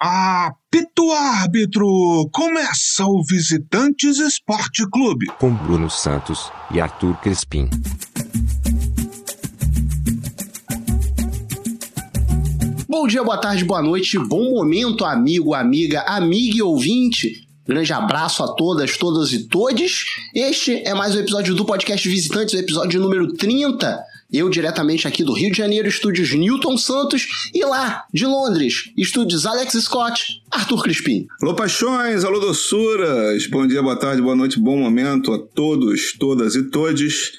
Apito árbitro! Começa o Visitantes Esporte Clube. Com Bruno Santos e Arthur Crespim. Bom dia, boa tarde, boa noite, bom momento, amigo, amiga, amiga e ouvinte. Grande abraço a todas, todas e todes. Este é mais um episódio do podcast Visitantes, o episódio número 30. Eu diretamente aqui do Rio de Janeiro, estúdios Newton Santos, e lá, de Londres, estúdios Alex Scott, Arthur Crispim. Alô, paixões, alô, doçuras. Bom dia, boa tarde, boa noite, bom momento a todos, todas e todes.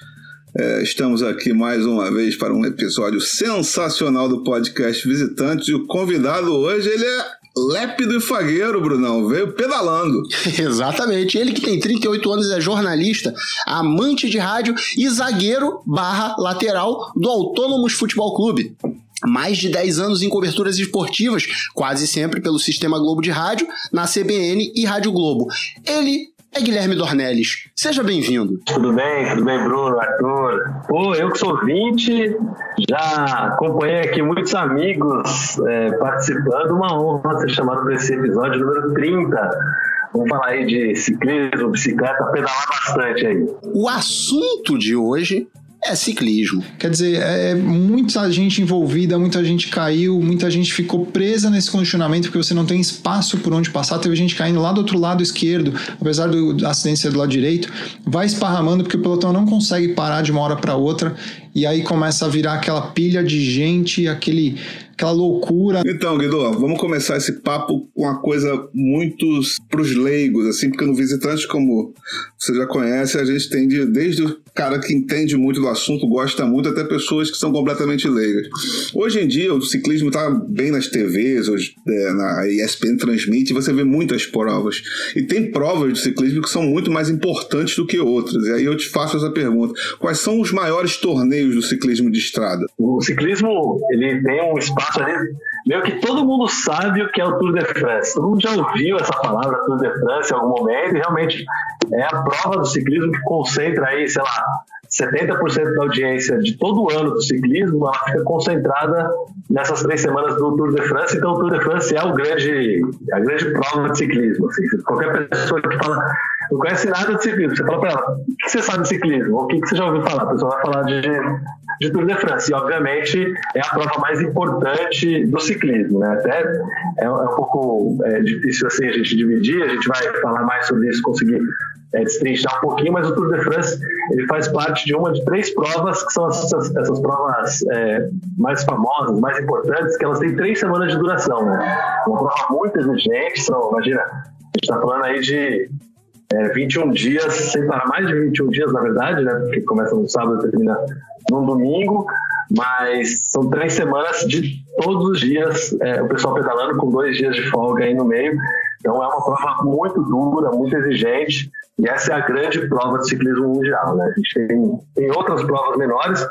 É, estamos aqui mais uma vez para um episódio sensacional do podcast Visitantes e o convidado hoje ele é lépido e fagueiro, Brunão, veio pedalando. Exatamente, ele que tem 38 anos é jornalista, amante de rádio e zagueiro barra lateral do Autônomos Futebol Clube mais de 10 anos em coberturas esportivas, quase sempre pelo Sistema Globo de Rádio, na CBN e Rádio Globo. Ele é Guilherme Dornelles. Seja bem-vindo. Tudo bem, tudo bem, Bruno, Arthur. Pô, eu que sou 20, já acompanhei aqui muitos amigos é, participando. Uma honra ser chamado para esse episódio número 30. Vamos falar aí de ciclismo, bicicleta, pedalar bastante aí. O assunto de hoje é ciclismo. Quer dizer, é muita gente envolvida, muita gente caiu, muita gente ficou presa nesse condicionamento porque você não tem espaço por onde passar. Teve gente caindo lá do outro lado esquerdo, apesar do acidente ser do lado direito, vai esparramando porque o pelotão não consegue parar de uma hora para outra e aí começa a virar aquela pilha de gente, aquele aquela loucura. Então, Guido, vamos começar esse papo uma coisa muito pros leigos, assim, porque no Visitantes, como você já conhece, a gente tem de, desde o cara que entende muito do assunto, gosta muito, até pessoas que são completamente leigas. Hoje em dia, o ciclismo está bem nas TVs, hoje, é, na ESPN transmite, você vê muitas provas. E tem provas de ciclismo que são muito mais importantes do que outras. E aí eu te faço essa pergunta: quais são os maiores torneios do ciclismo de estrada? O ciclismo ele tem um espaço ali meio que todo mundo sabe o que é o Tour de France. Todo mundo já ouviu essa palavra Tour de France em algum momento e realmente é a prova do ciclismo que concentra aí, sei lá, 70% da audiência de todo o ano do ciclismo, ela fica concentrada nessas três semanas do Tour de France. Então, o Tour de France é o grande, a grande prova de ciclismo. Assim. Qualquer pessoa que fala, não conhece nada de ciclismo, você fala para ela, o que você sabe de ciclismo? O que você já ouviu falar? A pessoa vai falar de, de Tour de France. E, obviamente, é a prova mais importante do ciclismo. Né? Até é, é um pouco é, difícil assim, a gente dividir, a gente vai falar mais sobre isso, conseguir é, destrinchar um pouquinho, mas o Tour de France ele faz parte de uma de três provas que são essas, essas provas é, mais famosas, mais importantes, que elas têm três semanas de duração. Né? Uma prova muito exigente, são, imagina, a gente está falando aí de é, 21 dias, sem parar, mais de 21 dias, na verdade, né? Porque começa no sábado e termina no domingo, mas são três semanas de todos os dias é, o pessoal pedalando com dois dias de folga aí no meio. Então é uma prova muito dura, muito exigente. E essa é a grande prova de ciclismo mundial. Né? A gente tem, tem outras provas menores,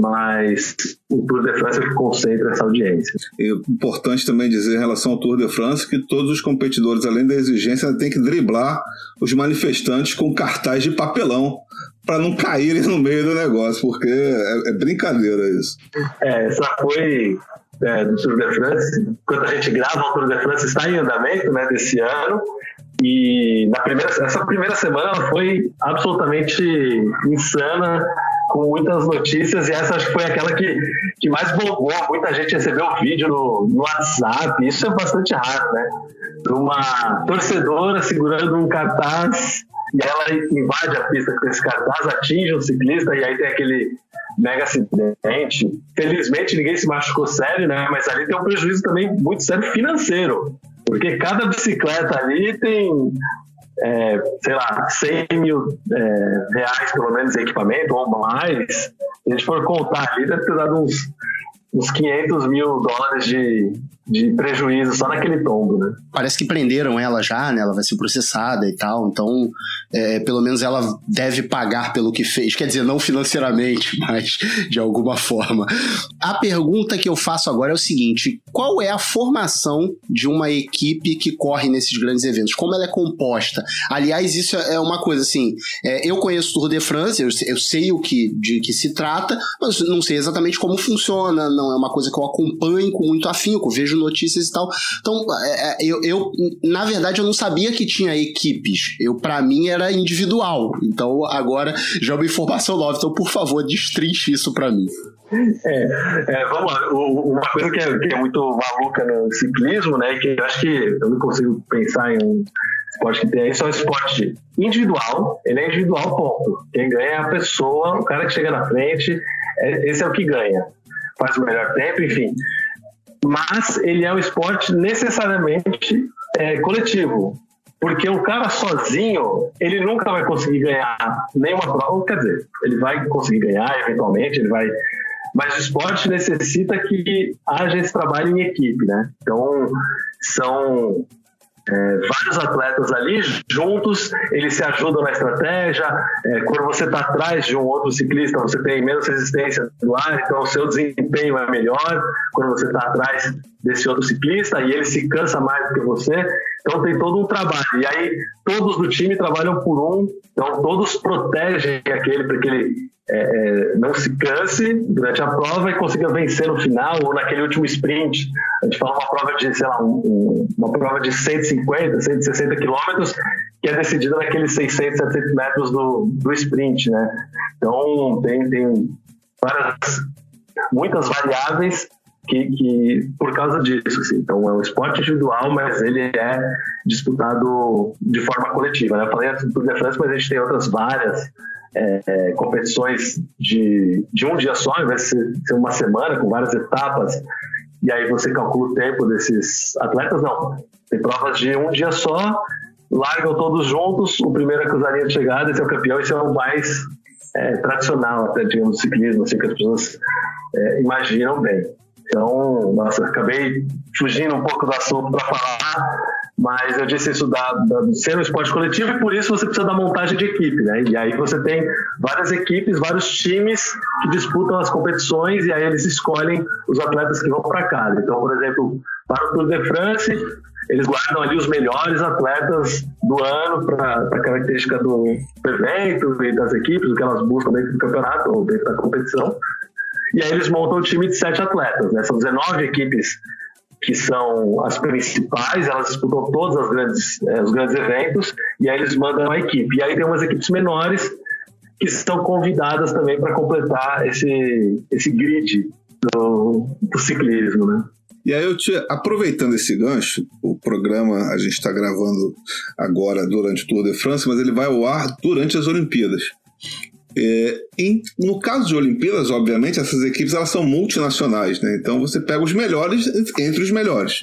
mas o Tour de France é que concentra essa audiência. É importante também dizer em relação ao Tour de France que todos os competidores, além da exigência, têm que driblar os manifestantes com cartaz de papelão para não caírem no meio do negócio, porque é, é brincadeira isso. É, essa foi é, do Tour de France. Quando a gente grava o Tour de France, está em andamento né, desse ano. E na primeira, essa primeira semana foi absolutamente insana, com muitas notícias, e essa acho que foi aquela que, que mais bombou. Muita gente recebeu o vídeo no, no WhatsApp, isso é bastante raro, né? Uma torcedora segurando um cartaz e ela invade a pista com esse cartaz, atinge um ciclista, e aí tem aquele mega acidente. Felizmente ninguém se machucou sério, né? Mas ali tem um prejuízo também muito sério financeiro. Porque cada bicicleta ali tem, é, sei lá, 100 mil é, reais pelo menos em equipamento ou mais. Se a gente for contar ali, deve ter dado uns, uns 500 mil dólares de, de prejuízo só naquele tombo, né? Parece que prenderam ela já, né? Ela vai ser processada e tal, então é, pelo menos ela deve pagar pelo que fez. Quer dizer, não financeiramente, mas de alguma forma. A pergunta que eu faço agora é o seguinte: qual é a formação de uma equipe que corre nesses grandes eventos? Como ela é composta? Aliás, isso é uma coisa assim. É, eu conheço o Tour de France, eu, eu sei o que de que se trata, mas não sei exatamente como funciona. Não é uma coisa que eu acompanho com muito afinco, vejo notícias e tal. Então, é, é, eu, eu, na verdade, eu não sabia que tinha equipes. Eu, para mim, era individual. Então, agora já é uma informação nova. Então, por favor, destrinche isso para mim. É, é, vamos lá. O, uma coisa que é, que é, muito maluca no ciclismo, né? Que eu acho que eu não consigo pensar em um esporte que tem isso é um esporte individual. Ele é individual, ponto. Quem ganha é a pessoa, o cara que chega na frente. É, esse é o que ganha. Faz o melhor tempo, enfim. Mas ele é um esporte necessariamente é, coletivo. Porque o cara sozinho, ele nunca vai conseguir ganhar nenhuma prova. Quer dizer, ele vai conseguir ganhar eventualmente, ele vai mas o esporte necessita que haja esse trabalho em equipe, né? Então, são é, vários atletas ali juntos, eles se ajudam na estratégia. É, quando você está atrás de um outro ciclista, você tem menos resistência no ar, então o seu desempenho é melhor. Quando você está atrás desse outro ciclista e ele se cansa mais do que você, então tem todo um trabalho. E aí todos do time trabalham por um, então todos protegem aquele para que ele é, é, não se canse durante a prova e consiga vencer no final ou naquele último sprint. A gente fala uma prova de, sei lá, um, uma prova de 150, 160 quilômetros que é decidida naqueles 600, 700 metros do, do sprint, né? Então tem, tem várias, muitas variáveis que, que, por causa disso, assim. Então é um esporte individual, mas ele é disputado de forma coletiva. Né? Eu falei do Tour de mas a gente tem outras várias é, é, competições de, de um dia só, de ser, ser uma semana com várias etapas, e aí você calcula o tempo desses atletas, não. Tem provas de um dia só, largam todos juntos, o primeiro a cruzar de chegada, esse é o campeão, esse é o mais é, tradicional, até, digamos, do ciclismo, assim, que as pessoas é, imaginam bem. Então, nossa, acabei fugindo um pouco do assunto para falar, mas eu disse isso da, da, ser um esporte coletivo e por isso você precisa da montagem de equipe, né? E aí você tem várias equipes, vários times que disputam as competições e aí eles escolhem os atletas que vão para cada. Então, por exemplo, para o Tour de France, eles guardam ali os melhores atletas do ano para a característica do evento e das equipes, o que elas buscam dentro do campeonato ou dentro da competição. E aí eles montam um time de sete atletas, né? São 19 equipes que são as principais, elas disputam todos as grandes, eh, os grandes eventos, e aí eles mandam a equipe. E aí tem umas equipes menores que estão convidadas também para completar esse, esse grid do, do ciclismo, né? E aí eu te, aproveitando esse gancho, o programa a gente está gravando agora durante o Tour de France, mas ele vai ao ar durante as Olimpíadas. É, em, no caso de Olimpíadas, obviamente, essas equipes elas são multinacionais, né? Então você pega os melhores entre os melhores.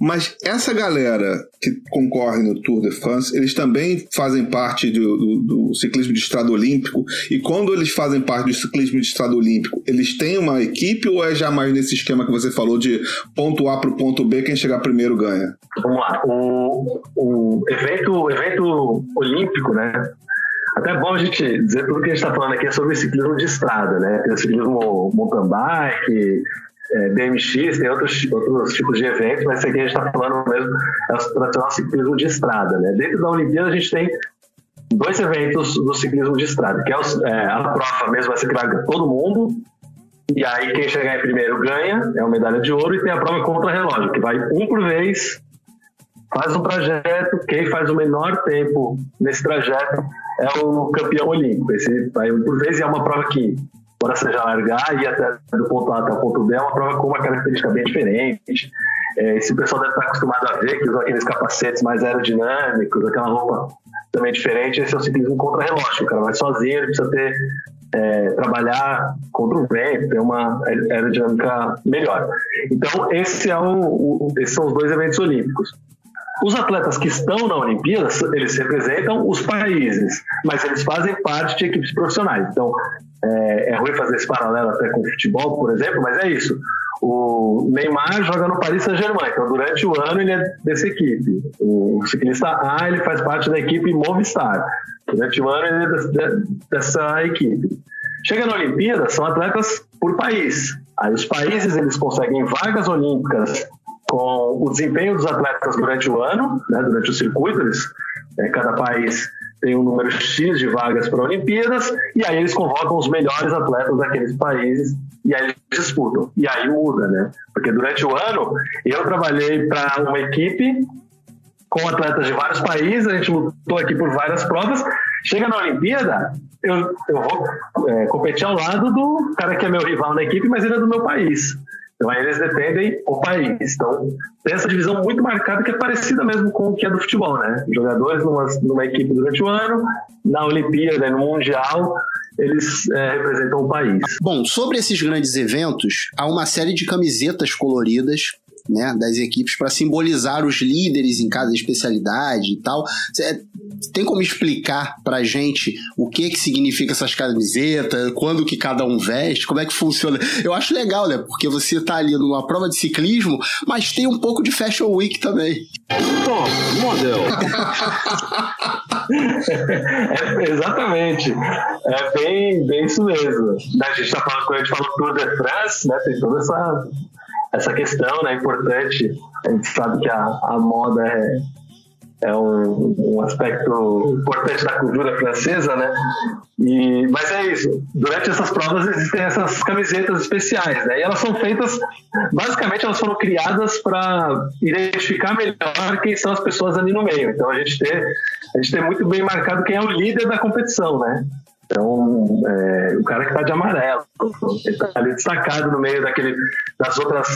Mas essa galera que concorre no Tour de France, eles também fazem parte do, do, do, ciclismo de estrada olímpico. E quando eles fazem parte do ciclismo de estrada olímpico, eles têm uma equipe ou é jamais nesse esquema que você falou de ponto A para o ponto B, quem chegar primeiro ganha? Vamos lá. O, o, evento, o evento olímpico, né? Até bom a gente dizer tudo que a gente está falando aqui é sobre ciclismo de estrada, né? Tem o ciclismo mountain bike, é, BMX, tem outros, outros tipos de eventos, mas esse aqui a gente está falando mesmo é o tradicional ciclismo de estrada, né? Dentro da Olimpíada a gente tem dois eventos do ciclismo de estrada, que é, o, é a prova mesmo, vai ser que todo mundo, e aí quem chegar em primeiro ganha, é uma medalha de ouro, e tem a prova contra relógio, que vai um por vez, faz um trajeto, quem faz o menor tempo nesse trajeto é o campeão olímpico. Esse por vezes é uma prova que, embora seja largar e até do ponto A até o ponto B, é uma prova com uma característica bem diferente. É, esse pessoal deve estar acostumado a ver que usa aqueles capacetes mais aerodinâmicos, aquela roupa também diferente. Esse é o ciclismo contra-relógio. O cara vai sozinho, ele precisa ter é, trabalhar contra o vento, ter uma aerodinâmica melhor. Então, esse é o, o, esses são os dois eventos olímpicos. Os atletas que estão na Olimpíada, eles representam os países, mas eles fazem parte de equipes profissionais. Então, é, é ruim fazer esse paralelo até com o futebol, por exemplo, mas é isso. O Neymar joga no Paris Saint-Germain, então durante o ano ele é dessa equipe. O ciclista A ele faz parte da equipe Movistar. Durante o ano ele é dessa equipe. Chega na Olimpíada, são atletas por país. Aí os países eles conseguem vagas olímpicas com o desempenho dos atletas durante o ano, né, durante o circuito, eles, é, cada país tem um número X de vagas para Olimpíadas, e aí eles convocam os melhores atletas daqueles países e aí eles disputam. E aí muda, né? Porque durante o ano eu trabalhei para uma equipe com atletas de vários países, a gente lutou aqui por várias provas. Chega na Olimpíada, eu, eu vou é, competir ao lado do cara que é meu rival na equipe, mas ele é do meu país. Então eles defendem o país. Então tem essa divisão muito marcada que é parecida mesmo com o que é do futebol, né? Jogadores numa, numa equipe durante o ano, na Olimpíada, no Mundial, eles é, representam o país. Bom, sobre esses grandes eventos, há uma série de camisetas coloridas né, das equipes para simbolizar os líderes em cada especialidade e tal. Cê, tem como explicar pra gente o que que significa essas camisetas, quando que cada um veste, como é que funciona? Eu acho legal, né? Porque você tá ali numa prova de ciclismo, mas tem um pouco de Fashion Week também. Pô, modelo. é, exatamente. É bem, bem isso mesmo. A gente tá falando, quando a gente fala Tour de France, né? Tem toda essa essa questão, né, importante. A gente sabe que a, a moda é, é um, um, aspecto importante da cultura francesa, né? E, mas é isso. Durante essas provas existem essas camisetas especiais, né? E elas são feitas, basicamente, elas foram criadas para identificar melhor quem são as pessoas ali no meio. Então a gente tem, a gente tem muito bem marcado quem é o líder da competição, né? Então, é, o cara que está de amarelo, ele está ali destacado no meio daquele, das outras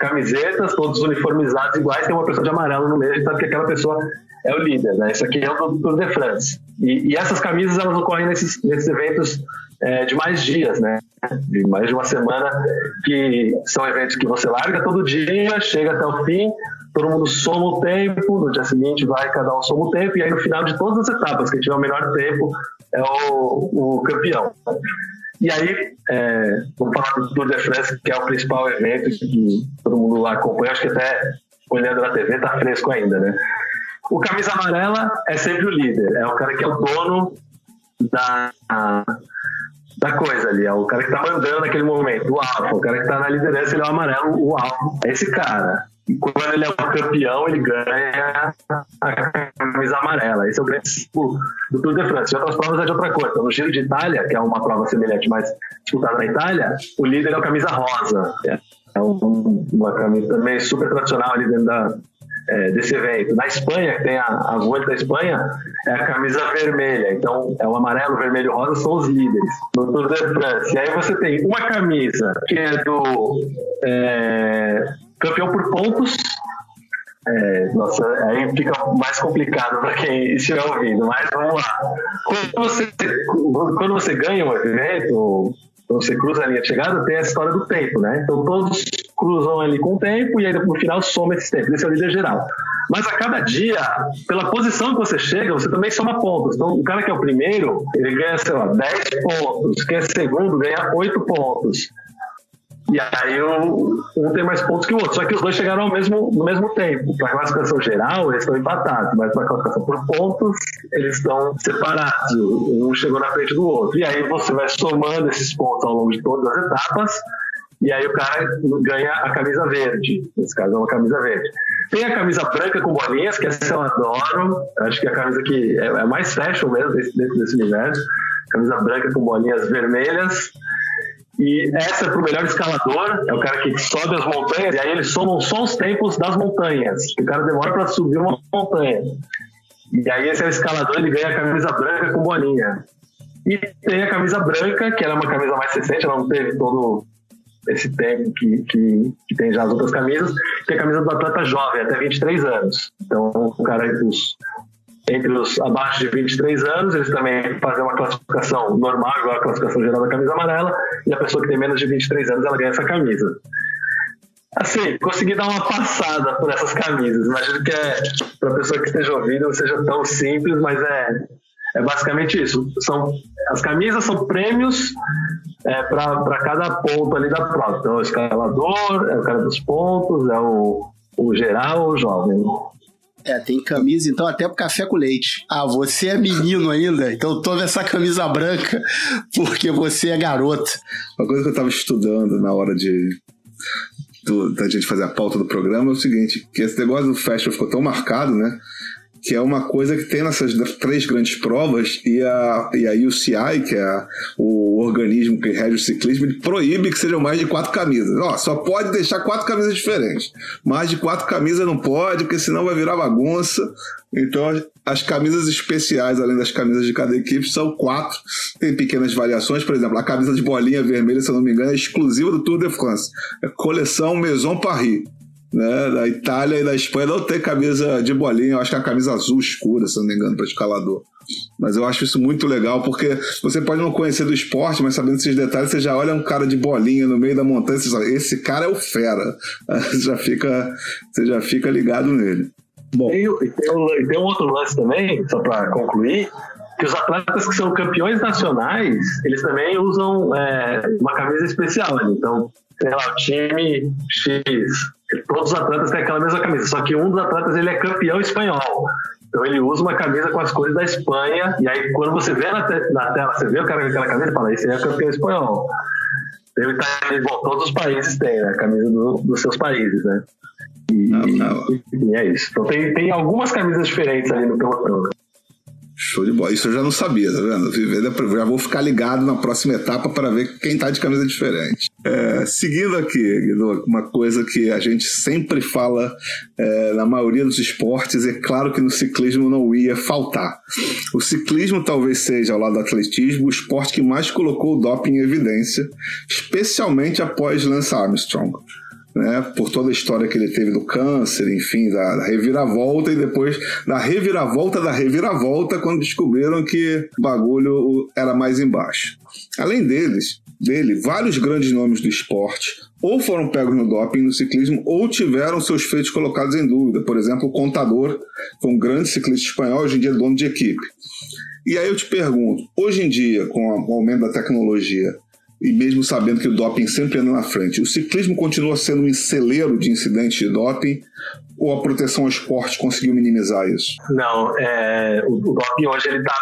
camisetas, todos uniformizados iguais, tem uma pessoa de amarelo no meio, sabe que aquela pessoa é o líder, né? Isso aqui é o Tour de France. E, e essas camisas, elas ocorrem nesses, nesses eventos é, de mais dias, né? De mais de uma semana, que são eventos que você larga todo dia, chega até o fim, todo mundo soma o tempo, no dia seguinte vai cada um soma o tempo, e aí no final de todas as etapas, quem tiver o melhor tempo é o, o campeão. E aí, é, vamos falar do Tour de France, que é o principal evento que todo mundo lá acompanha, acho que até olhando na TV tá fresco ainda, né? O camisa amarela é sempre o líder, é o cara que é o dono da, da coisa ali, é o cara que tá mandando naquele momento, o alfa, o cara que tá na liderança, ele é o amarelo, o alfa, é esse cara. E quando ele é o campeão, ele ganha a camisa amarela. Esse é o grande símbolo do Tour de France. Em outras provas é de outra coisa. No Giro de Itália, que é uma prova semelhante, mais disputada na Itália, o líder é a camisa rosa. É uma camisa também super tradicional ali dentro da, é, desse evento. Na Espanha, que tem a, a Vuelta da Espanha, é a camisa vermelha. Então, é o amarelo, vermelho e rosa são os líderes no Tour de France. E aí você tem uma camisa que é do é, campeão por pontos. É, nossa, aí fica mais complicado para quem estiver ouvindo, mas vamos lá. Quando você, quando você ganha um evento, quando você cruza a linha de chegada, tem a história do tempo, né? Então todos cruzam ali com o tempo e aí no final soma esse tempo. Esse é o líder geral. Mas a cada dia, pela posição que você chega, você também soma pontos. Então, o cara que é o primeiro, ele ganha, sei lá, 10 pontos. Quem é segundo, ganha 8 pontos. E aí um, um tem mais pontos que o outro. Só que os dois chegaram ao mesmo, no mesmo tempo. Para classificação geral, eles estão empatados, mas para classificação por pontos, eles estão separados. Um chegou na frente do outro. E aí você vai somando esses pontos ao longo de todas as etapas. E aí o cara ganha a camisa verde. Nesse caso é uma camisa verde. Tem a camisa branca com bolinhas, que essa eu adoro. Acho que é a camisa que é, é mais fashion mesmo dentro desse universo. Camisa branca com bolinhas vermelhas e essa é para o melhor escalador, é o cara que sobe as montanhas, e aí eles somam só os tempos das montanhas. O cara demora para subir uma montanha. E aí esse é o escalador, ele ganha a camisa branca com bolinha. E tem a camisa branca, que era é uma camisa mais recente, ela não teve todo esse tempo que, que, que, tem já as outras camisas, que é a camisa do atleta jovem, até 23 anos. Então, o cara, os, entre os abaixo de 23 anos, eles também fazem uma classificação normal, igual a classificação geral da camisa amarela, e a pessoa que tem menos de 23 anos, ela ganha essa camisa. Assim, consegui dar uma passada por essas camisas. Imagino que é, para a pessoa que esteja ouvindo, não seja tão simples, mas é, é basicamente isso. São, as camisas são prêmios é, para cada ponto ali da prova. Então, o escalador, é o cara dos pontos, é o, o geral, o jovem. É, tem camisa, então, até pro café com leite. Ah, você é menino ainda, então tome essa camisa branca, porque você é garota. Uma coisa que eu tava estudando na hora de. Do, da gente fazer a pauta do programa é o seguinte: que esse negócio do fashion ficou tão marcado, né? Que é uma coisa que tem nessas três grandes provas, e a, e a UCI, que é o organismo que rege o ciclismo, ele proíbe que sejam mais de quatro camisas. Ó, só pode deixar quatro camisas diferentes. Mais de quatro camisas não pode, porque senão vai virar bagunça. Então, as camisas especiais, além das camisas de cada equipe, são quatro. Tem pequenas variações, por exemplo, a camisa de bolinha vermelha, se eu não me engano, é exclusiva do Tour de France. É coleção Maison Paris né, da Itália e da Espanha não tem camisa de bolinha, eu acho que é a camisa azul escura, se não me engano, para escalador. Mas eu acho isso muito legal, porque você pode não conhecer do esporte, mas sabendo esses detalhes, você já olha um cara de bolinha no meio da montanha, você fala, esse cara é o fera. Você já fica, você já fica ligado nele. Bom. E, e, tem um, tem um outro lance também, só para concluir, que os atletas que são campeões nacionais, eles também usam é, uma camisa especial. Então, sei lá, o time X, todos os atletas têm aquela mesma camisa, só que um dos atletas ele é campeão espanhol. Então ele usa uma camisa com as cores da Espanha, e aí quando você vê na, te na tela, você vê o cara com aquela camisa, fala, esse é campeão espanhol. Ele tá, bom, todos os países têm, né? A camisa do, dos seus países, né? E, não, não. e, é isso. Então tem, tem algumas camisas diferentes ali no pelotão. Show de bola. Isso eu já não sabia, tá vendo? Já vou ficar ligado na próxima etapa para ver quem tá de camisa diferente. É, seguindo aqui, Guido, uma coisa que a gente sempre fala é, na maioria dos esportes, é claro que no ciclismo não ia faltar. O ciclismo talvez seja, ao lado do atletismo, o esporte que mais colocou o doping em evidência, especialmente após Lance Armstrong né, por toda a história que ele teve do câncer, enfim, da, da, reviravolta, e depois da reviravolta da reviravolta, quando descobriram que o bagulho era mais embaixo. Além deles, dele, vários grandes nomes do esporte ou foram pegos no doping no ciclismo ou tiveram seus feitos colocados em dúvida. Por exemplo, o Contador, foi um grande ciclista espanhol, hoje em dia é dono de equipe. E aí eu te pergunto, hoje em dia, com o aumento da tecnologia, e mesmo sabendo que o doping sempre anda na frente, o ciclismo continua sendo um celeiro de incidentes de doping ou a proteção ao esporte conseguiu minimizar isso? Não, é, o, o doping hoje ele está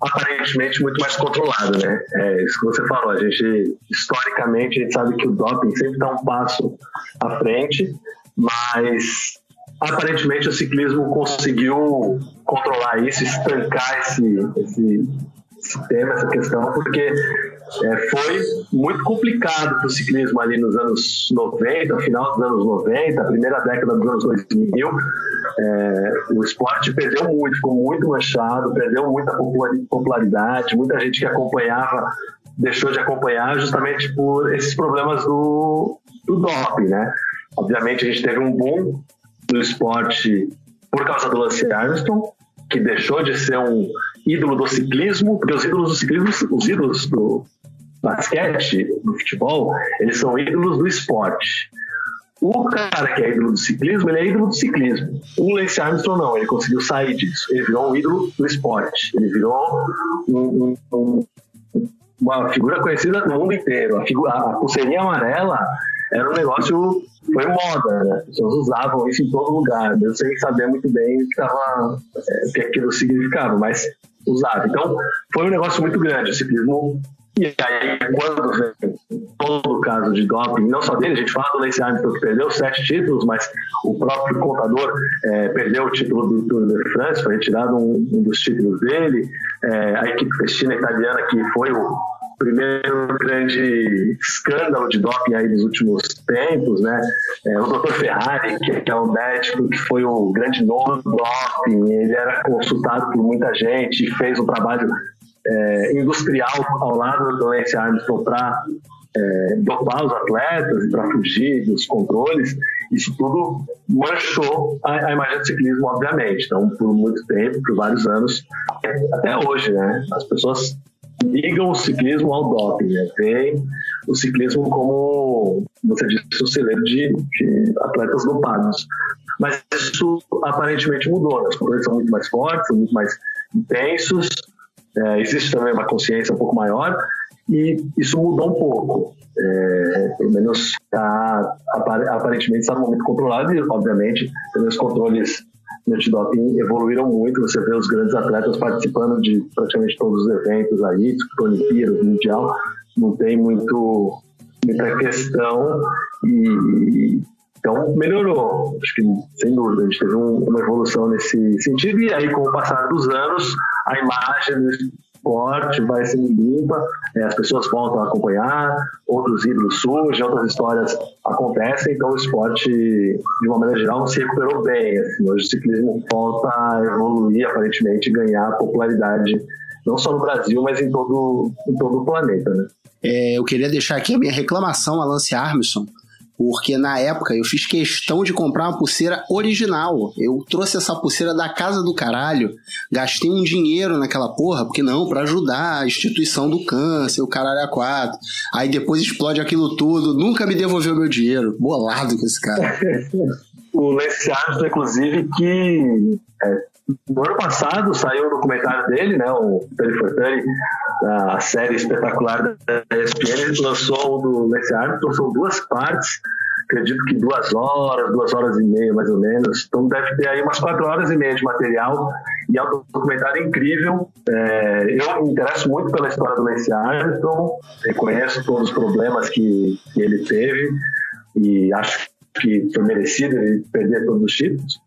aparentemente muito mais controlado, né? É isso que você falou. A gente historicamente a gente sabe que o doping sempre está um passo à frente, mas aparentemente o ciclismo conseguiu controlar isso, estancar esse, esse, esse tema, essa questão, porque é, foi muito complicado para o ciclismo ali nos anos 90, final dos anos 90, primeira década dos anos 2000. É, o esporte perdeu muito, ficou muito manchado, perdeu muita popularidade, muita gente que acompanhava deixou de acompanhar justamente por esses problemas do, do doping, né? Obviamente a gente teve um boom do esporte por causa do Lance Armstrong, que deixou de ser um ídolo do ciclismo, porque os ídolos do ciclismo, os ídolos do, basquete, no futebol, eles são ídolos do esporte. O cara que é ídolo do ciclismo, ele é ídolo do ciclismo. O Lance Armstrong não, ele conseguiu sair disso. Ele virou um ídolo do esporte. Ele virou um, um, uma figura conhecida no mundo inteiro. A, figura, a pulseirinha amarela era um negócio, foi moda, né? As pessoas usavam isso em todo lugar, mesmo sem saber muito bem o que, tava, é, que aquilo significava, mas usava. Então, foi um negócio muito grande. O ciclismo e aí, quando vem todo o caso de doping, não só dele, a gente fala do Lance Armstrong que perdeu sete títulos, mas o próprio contador é, perdeu o título do Tour de France, foi retirado um, um dos títulos dele. É, a equipe festina italiana, que foi o primeiro grande escândalo de doping aí dos últimos tempos, né? É, o Dr. Ferrari, que, que, é um médico que foi o grande nome do doping, ele era consultado por muita gente fez um trabalho é, industrial ao lado do Lance Armstrong para é, dopar os atletas e para fugir dos controles, isso tudo manchou a, a, imagem do ciclismo, obviamente. Então, por muito tempo, por vários anos, até hoje, né, as pessoas ligam o ciclismo ao doping, né? Tem o ciclismo como, você disse, um celeiro de, de atletas dopados. Mas isso aparentemente mudou, né? os controles são muito mais fortes, são muito mais intensos, é, existe também uma consciência um pouco maior e isso mudou um pouco. É, pelo menos tá, aparentemente está momento controlado e, obviamente, os controles de antidoping evoluíram muito. Você vê os grandes atletas participando de praticamente todos os eventos aí, Olimpíadas, Mundial, não tem muito, muita questão e Então, melhorou. Acho que, sem dúvida, a gente teve um, uma evolução nesse sentido. E aí, com o passar dos anos, a imagem esporte vai sendo limpa, é, as pessoas voltam a acompanhar, outros ídolos surgem, outras histórias acontecem. Então, o esporte, de uma maneira geral, se recuperou bem. Assim, hoje, o ciclismo volta a evoluir, aparentemente, ganhar popularidade, não só no Brasil, mas em todo, em todo o planeta. Né? É, eu queria deixar aqui a minha reclamação a Lance Armstrong porque na época eu fiz questão de comprar uma pulseira original. Eu trouxe essa pulseira da casa do caralho, gastei um dinheiro naquela porra, porque não, para ajudar a instituição do câncer, o caralho a quatro. Aí depois explode aquilo tudo, nunca me devolveu meu dinheiro. Bolado com esse cara. o Lance Armstrong, inclusive, que é, no ano passado saiu o um documentário dele, né, o Tony Fortani, a série espetacular da ESPN, ele lançou do Lance Armstrong, são duas partes, acredito que duas horas, duas horas e meia mais ou menos, então deve ter aí umas quatro horas e meia de material, e é um documentário incrível, é, eu me interesso muito pela história do Lance Armstrong, reconheço todos os problemas que, que ele teve, e acho que foi merecido ele perder todos os títulos,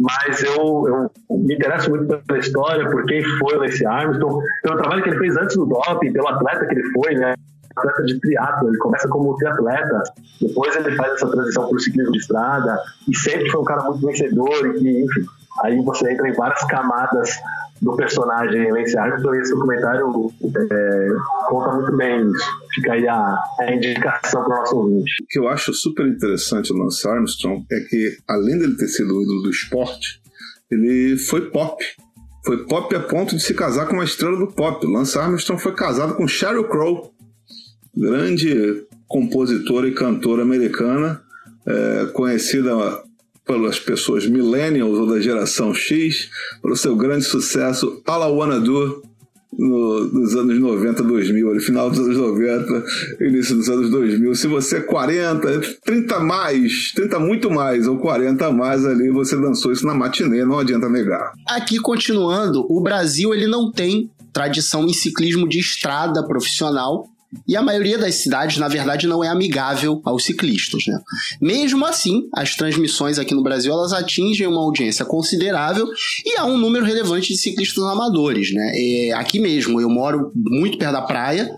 mas eu, eu me interesso muito pela história, por quem foi o Lance Armstrong, pelo trabalho que ele fez antes do doping, pelo atleta que ele foi, né? Atleta de triatlo, ele começa como triatleta, depois ele faz essa transição para o ciclismo de estrada, e sempre foi um cara muito vencedor, e que, enfim, aí você entra em várias camadas do personagem Lance Armstrong esse documentário é, conta muito bem isso. Fica aí a, a indicação para o nosso ouvinte. O que eu acho super interessante no Lance Armstrong é que, além dele ter sido o ídolo do esporte, ele foi pop. Foi pop a ponto de se casar com uma estrela do pop. Lance Armstrong foi casado com Sheryl Crow, grande compositora e cantora americana, é, conhecida pelas pessoas millennials ou da geração X, pelo seu grande sucesso I Wanna Do no, nos anos 90, 2000, no final dos anos 90, início dos anos 2000. Se você é 40, 30 mais, 30 muito mais ou 40 mais ali, você dançou isso na matinê, não adianta negar. Aqui continuando, o Brasil ele não tem tradição em ciclismo de estrada profissional, e a maioria das cidades, na verdade, não é amigável aos ciclistas. Né? Mesmo assim, as transmissões aqui no Brasil elas atingem uma audiência considerável e há um número relevante de ciclistas amadores. Né? É, aqui mesmo, eu moro muito perto da praia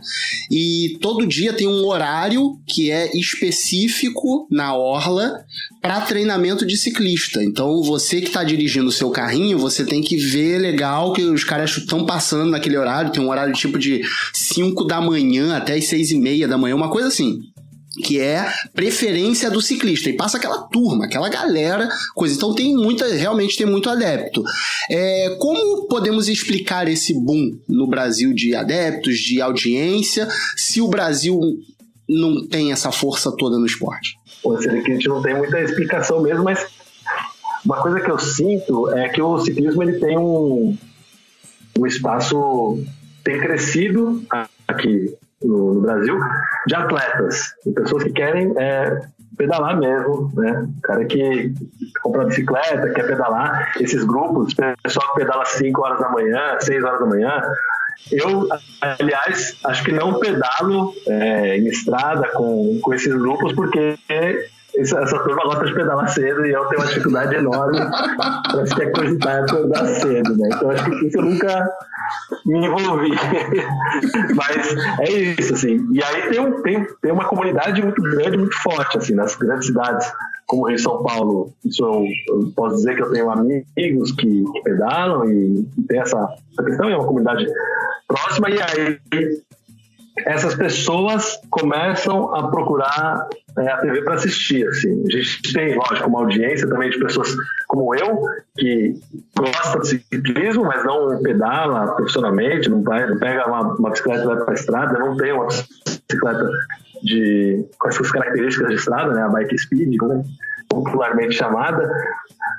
e todo dia tem um horário que é específico na orla para treinamento de ciclista. Então, você que está dirigindo o seu carrinho, você tem que ver legal que os caras estão passando naquele horário. Tem um horário tipo de 5 da manhã até as 6 e meia da manhã, uma coisa assim que é preferência do ciclista e passa aquela turma, aquela galera, coisa. Então tem muita, realmente tem muito adepto. É, como podemos explicar esse boom no Brasil de adeptos, de audiência, se o Brasil não tem essa força toda no esporte? A gente não tem muita explicação mesmo, mas uma coisa que eu sinto é que o ciclismo ele tem um, um espaço, tem crescido aqui no, no Brasil, de atletas, de pessoas que querem é, pedalar mesmo, né? O cara que compra bicicleta, quer pedalar, esses grupos, pessoal que pedala 5 horas da manhã, 6 horas da manhã, eu, aliás, acho que não pedalo é, em estrada com, com esses grupos porque essa turma gosta de pedalar cedo e eu tenho uma dificuldade enorme para sequer cogitar pedar cedo, né? Então acho que isso eu nunca me envolvi. Mas é isso, assim. E aí tem, um, tem, tem uma comunidade muito grande, muito forte, assim, nas grandes cidades como Rio São Paulo. Isso eu, eu, posso dizer que eu tenho amigos que, pedalam e, e tem essa, essa questão, é uma comunidade próxima, e aí essas pessoas começam a procurar a TV para assistir. Assim. A gente tem, lógico, uma audiência também de pessoas como eu, que gosta de ciclismo, mas não pedala profissionalmente, não, vai, não pega uma, uma bicicleta e vai para a estrada, não tem uma bicicleta de, com essas características de estrada, né, a bike speed, né, popularmente chamada,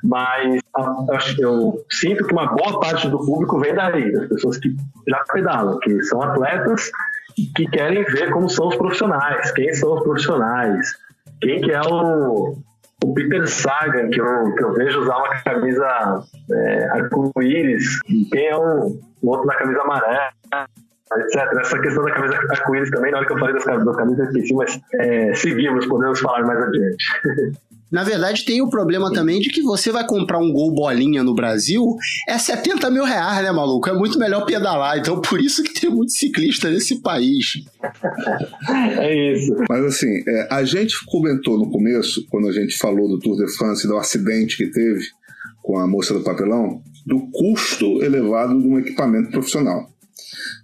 mas eu, eu sinto que uma boa parte do público vem daí, das pessoas que já pedalam, que são atletas que querem ver como são os profissionais, quem são os profissionais, quem que é o, o Peter Sagan, que eu, que eu vejo usar uma camisa é, arco-íris, quem é o, o outro da camisa amarela, etc. Essa questão da camisa arco-íris também, na hora que eu falei das camisas, eu esqueci, mas é, seguimos, podemos falar mais adiante. Na verdade, tem o problema também de que você vai comprar um gol bolinha no Brasil, é 70 mil reais, né, maluco? É muito melhor pedalar. Então, por isso que tem muito ciclista nesse país. É isso. Mas assim, é, a gente comentou no começo, quando a gente falou do Tour de France, do acidente que teve com a moça do papelão, do custo elevado de um equipamento profissional.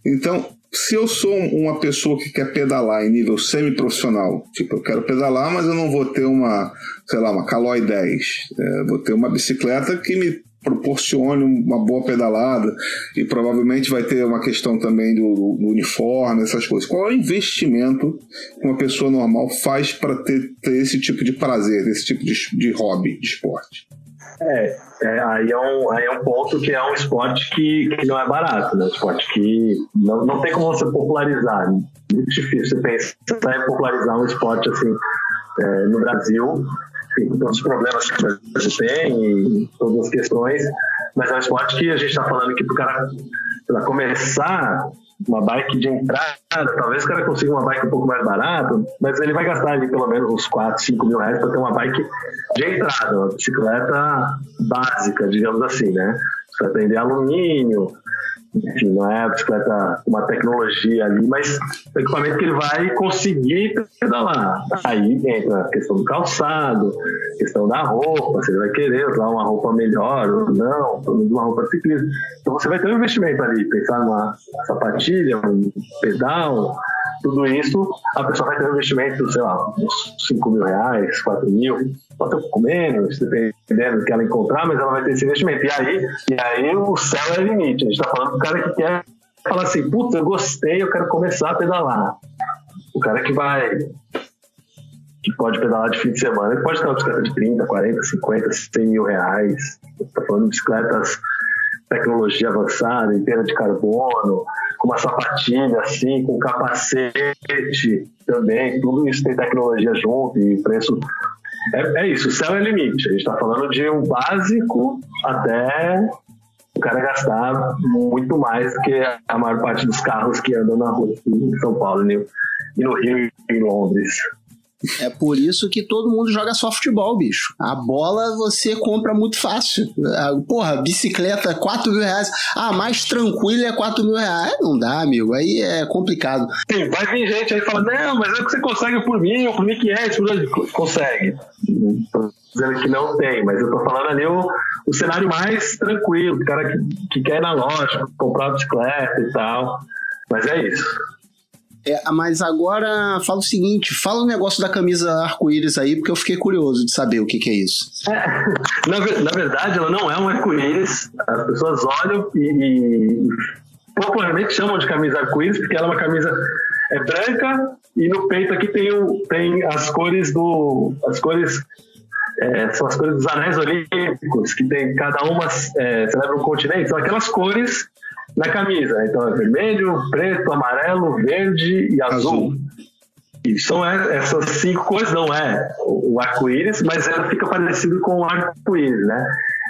Então, se eu sou uma pessoa que quer pedalar em nível semi-profissional, tipo, eu quero pedalar, mas eu não vou ter uma, sei lá, uma Caloi 10, é, vou ter uma bicicleta que me proporcione uma boa pedalada e provavelmente vai ter uma questão também do, do uniforme, essas coisas. Qual é o investimento que uma pessoa normal faz para ter, ter, esse tipo de prazer, esse tipo de, de hobby, de esporte? É, é, aí, é um, aí é um ponto que é um esporte que, que não é barato, né? Um esporte que não, não tem como você popularizar. Muito difícil você pensar em popularizar um esporte assim é, no Brasil, enfim, com todos os problemas que o Brasil tem e todas as questões, mas é um esporte que a gente está falando que para começar uma bike de entrada, talvez o cara consiga uma bike um pouco mais barata, mas ele vai gastar ali pelo menos uns 4, 5 mil reais para ter uma bike de entrada, uma bicicleta básica, digamos assim, né? Você vai vender alumínio, não é a bicicleta uma tecnologia ali, mas o equipamento que ele vai conseguir pedalar. Aí entra a questão do calçado, questão da roupa, se ele vai querer usar uma roupa melhor ou não, uma roupa de ciclismo. Então você vai ter um investimento ali, pensar numa sapatilha, um pedal, tudo isso, a pessoa vai ter um investimento, sei lá, uns 5 mil reais, 4 mil, pode um pouco menos, dependendo do que ela encontrar, mas ela vai ter esse investimento. E aí, e aí o céu é limite. A gente está falando do cara que quer falar assim, puta, eu gostei, eu quero começar a pedalar. O cara que vai que pode pedalar de fim de semana, ele pode ter uma bicicleta de 30, 40, 50, 100 mil reais. Está falando de bicicletas tecnologia avançada, inteira de carbono, com uma sapatilha assim, com capacete também, tudo isso tem tecnologia junto e preço. É, é isso, o céu é limite. A gente está falando de um básico até o cara gastar muito mais do que a maior parte dos carros que andam na rua em São Paulo e no Rio e em Londres. É por isso que todo mundo joga futebol, bicho. A bola você compra muito fácil. Porra, bicicleta, 4 mil reais. Ah, mais tranquilo é 4 mil reais. Não dá, amigo. Aí é complicado. Sim, vai vir gente aí falando, não, mas é que você consegue por mil, por 1.500, consegue. Tô dizendo que não tem, mas eu tô falando ali o, o cenário mais tranquilo, o cara que, que quer ir na loja, comprar bicicleta e tal. Mas é isso. É, mas agora fala o seguinte: fala o um negócio da camisa arco-íris aí, porque eu fiquei curioso de saber o que, que é isso. É, na, na, verdade, ela não é um arco-íris. As pessoas olham e, e popularmente chamam de camisa arco-íris, porque ela é uma camisa é branca e no peito aqui tem, o, tem as cores do. As cores. É, são as cores dos anéis olímpicos, que tem cada uma é, celebra um continente, são aquelas cores na camisa. Então é vermelho, preto, amarelo, verde e azul. azul. E são essas cinco cores, não é o arco-íris, mas ela fica parecido com o arco-íris, né?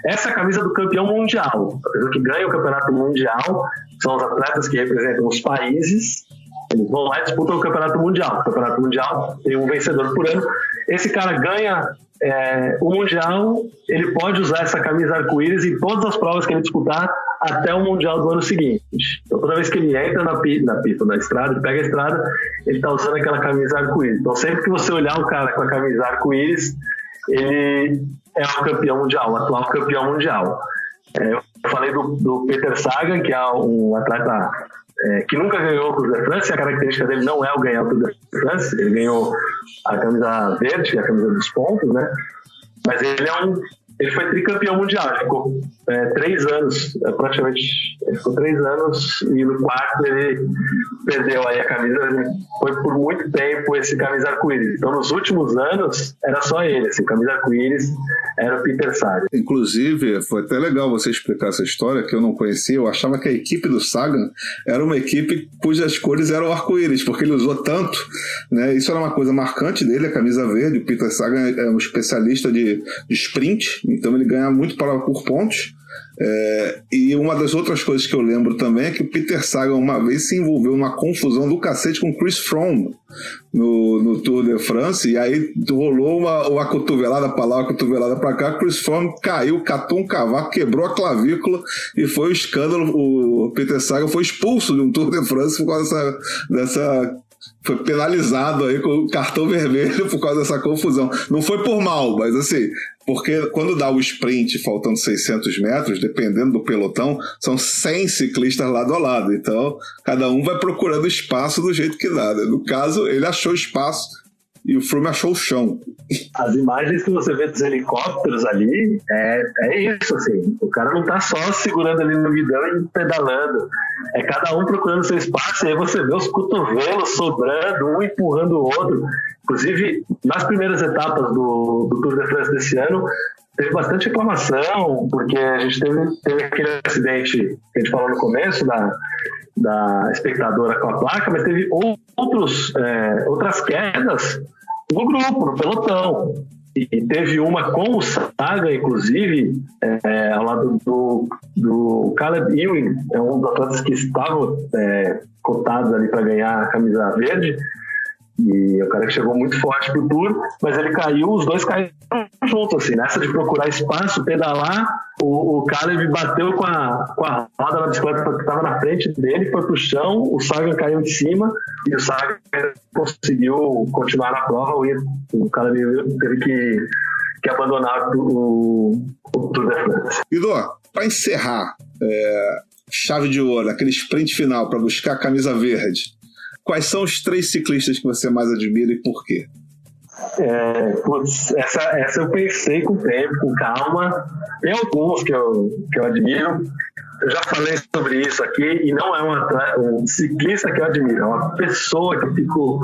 Essa é a camisa do campeão mundial. A pessoa que ganha o campeonato mundial são os atletas que representam os países. Eles vão lá e disputam o campeonato mundial. O campeonato mundial tem um vencedor por ano. Esse cara ganha é, o mundial, ele pode usar essa camisa arco-íris em todas as provas que ele disputar até o Mundial do ano seguinte. Então, toda vez que ele entra na, na pista, na estrada, ele pega a estrada, ele está usando aquela camisa arco-íris. Então, sempre que você olhar o cara com a camisa arco-íris, ele é o campeão mundial, o atual campeão mundial. É, eu falei do, do, Peter Sagan, que é um atleta é, que nunca ganhou o Tour de France, a característica dele não é o ganhar o Tour de France, ele ganhou a camisa verde, é a camisa dos pontos, né? Mas ele é um ele foi tricampeão mundial, ficou é, três anos, é, praticamente, ficou três anos e no quarto ele perdeu aí a camisa, foi por muito tempo esse camisa arco-íris. Então nos últimos anos era só ele, esse camisa arco-íris era o Peter Sagan. Inclusive, foi até legal você explicar essa história que eu não conhecia, eu achava que a equipe do Sagan era uma equipe cujas cores eram arco-íris, porque ele usou tanto, né? Isso era uma coisa marcante dele, a camisa verde, o Peter Sagan é um especialista de, de sprint, então ele ganha muito para, por pontos. É, e uma das outras coisas que eu lembro também é que o Peter Sagan uma vez se envolveu numa confusão do cacete com Chris Froome no, no Tour de France, e aí rolou uma, uma cotovelada pra lá, uma cotovelada pra cá, Chris Froome caiu, catou um cavaco, quebrou a clavícula e foi um escândalo, o Peter Sagan foi expulso de um Tour de France por causa dessa, dessa foi penalizado aí com o cartão vermelho por causa dessa confusão. Não foi por mal, mas assim, porque quando dá o sprint faltando 600 metros, dependendo do pelotão, são 100 ciclistas lado a lado. Então, cada um vai procurando espaço do jeito que dá. Né? No caso, ele achou espaço e o Froome achou o chão. As imagens que você vê dos helicópteros ali, é, é isso, assim. O cara não tá só segurando ali no guidão e pedalando. É cada um procurando seu espaço, e aí você vê os cotovelos sobrando, um empurrando o outro. Inclusive, nas primeiras etapas do, do Tour de France desse ano, teve bastante reclamação, porque a gente teve, teve aquele acidente que a gente falou no começo da, da espectadora com a placa, mas teve outros, é, outras quedas no grupo, no pelotão. E teve uma com o Saga, inclusive, é, ao lado do, do Caleb Ewing, é um dos atletas que estavam é, cotados ali para ganhar a camisa verde. E o cara que chegou muito forte pro tour, mas ele caiu, os dois caíram juntos, assim, nessa de procurar espaço, pedalar, o, o Caleb bateu com a, com a roda da bicicleta que estava na frente dele, foi pro chão, o Sagan caiu em cima e o Sagan conseguiu continuar na prova, o, Caleb teve que, que abandonar o, o Tour de France. Ido, para encerrar, é, chave de ouro, aquele sprint final para buscar a camisa verde, Quais são os três ciclistas que você mais admira e por quê? É, putz, essa, essa eu pensei com tempo, com calma. Tem alguns que eu, que eu admiro. Eu já falei sobre isso aqui e não é uma, um ciclista que eu admiro, é uma pessoa que eu fico.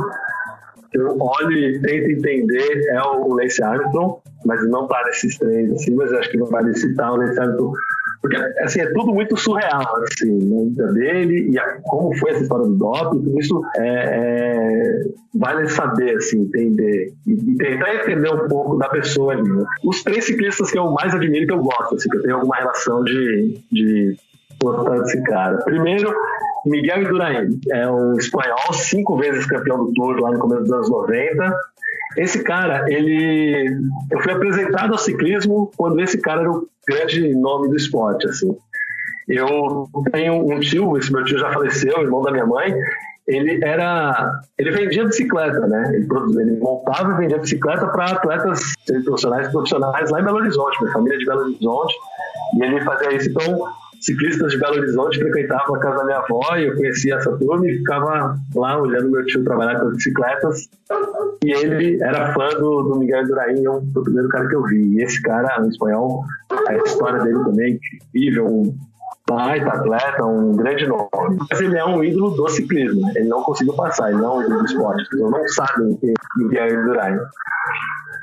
Eu olho e tento entender, é o Lance Armstrong, mas não para esses três, assim, mas acho que vale citar o Lance Armstrong porque, assim, é tudo muito surreal, assim, na vida dele e a, como foi essa história do doping, tudo isso é, é, vale saber, assim, entender e, e, tentar entender um pouco da pessoa ali. Né? Os três ciclistas que eu mais admiro, que eu gosto, assim, que eu tenho alguma relação de, de gostar desse cara. Primeiro, Miguel Indurain, é um espanhol, cinco vezes campeão do Tour lá no começo dos anos 90, esse cara, ele. Eu fui apresentado ao ciclismo quando esse cara era o grande nome do esporte, assim. Eu tenho um tio, esse meu tio já faleceu, irmão da minha mãe. Ele era, ele vendia bicicleta, né? Ele, ele montava e vendia bicicleta para atletas profissionais, profissionais lá em Belo Horizonte, minha família é de Belo Horizonte. E ele fazia isso. Então, ciclistas de Belo Horizonte frequentavam a casa da minha avó e eu conhecia essa turma e ficava lá olhando meu tio trabalhar com as bicicletas. E ele era fã do, do Miguel Durain, foi o primeiro cara que eu vi. E esse cara, um espanhol, a história dele também é incrível, um baita atleta, um grande nome. Mas ele é um ídolo do ciclismo, ele não conseguiu passar, ele não é um ídolo do esporte, pessoas não sabem quem é Miguel Durain.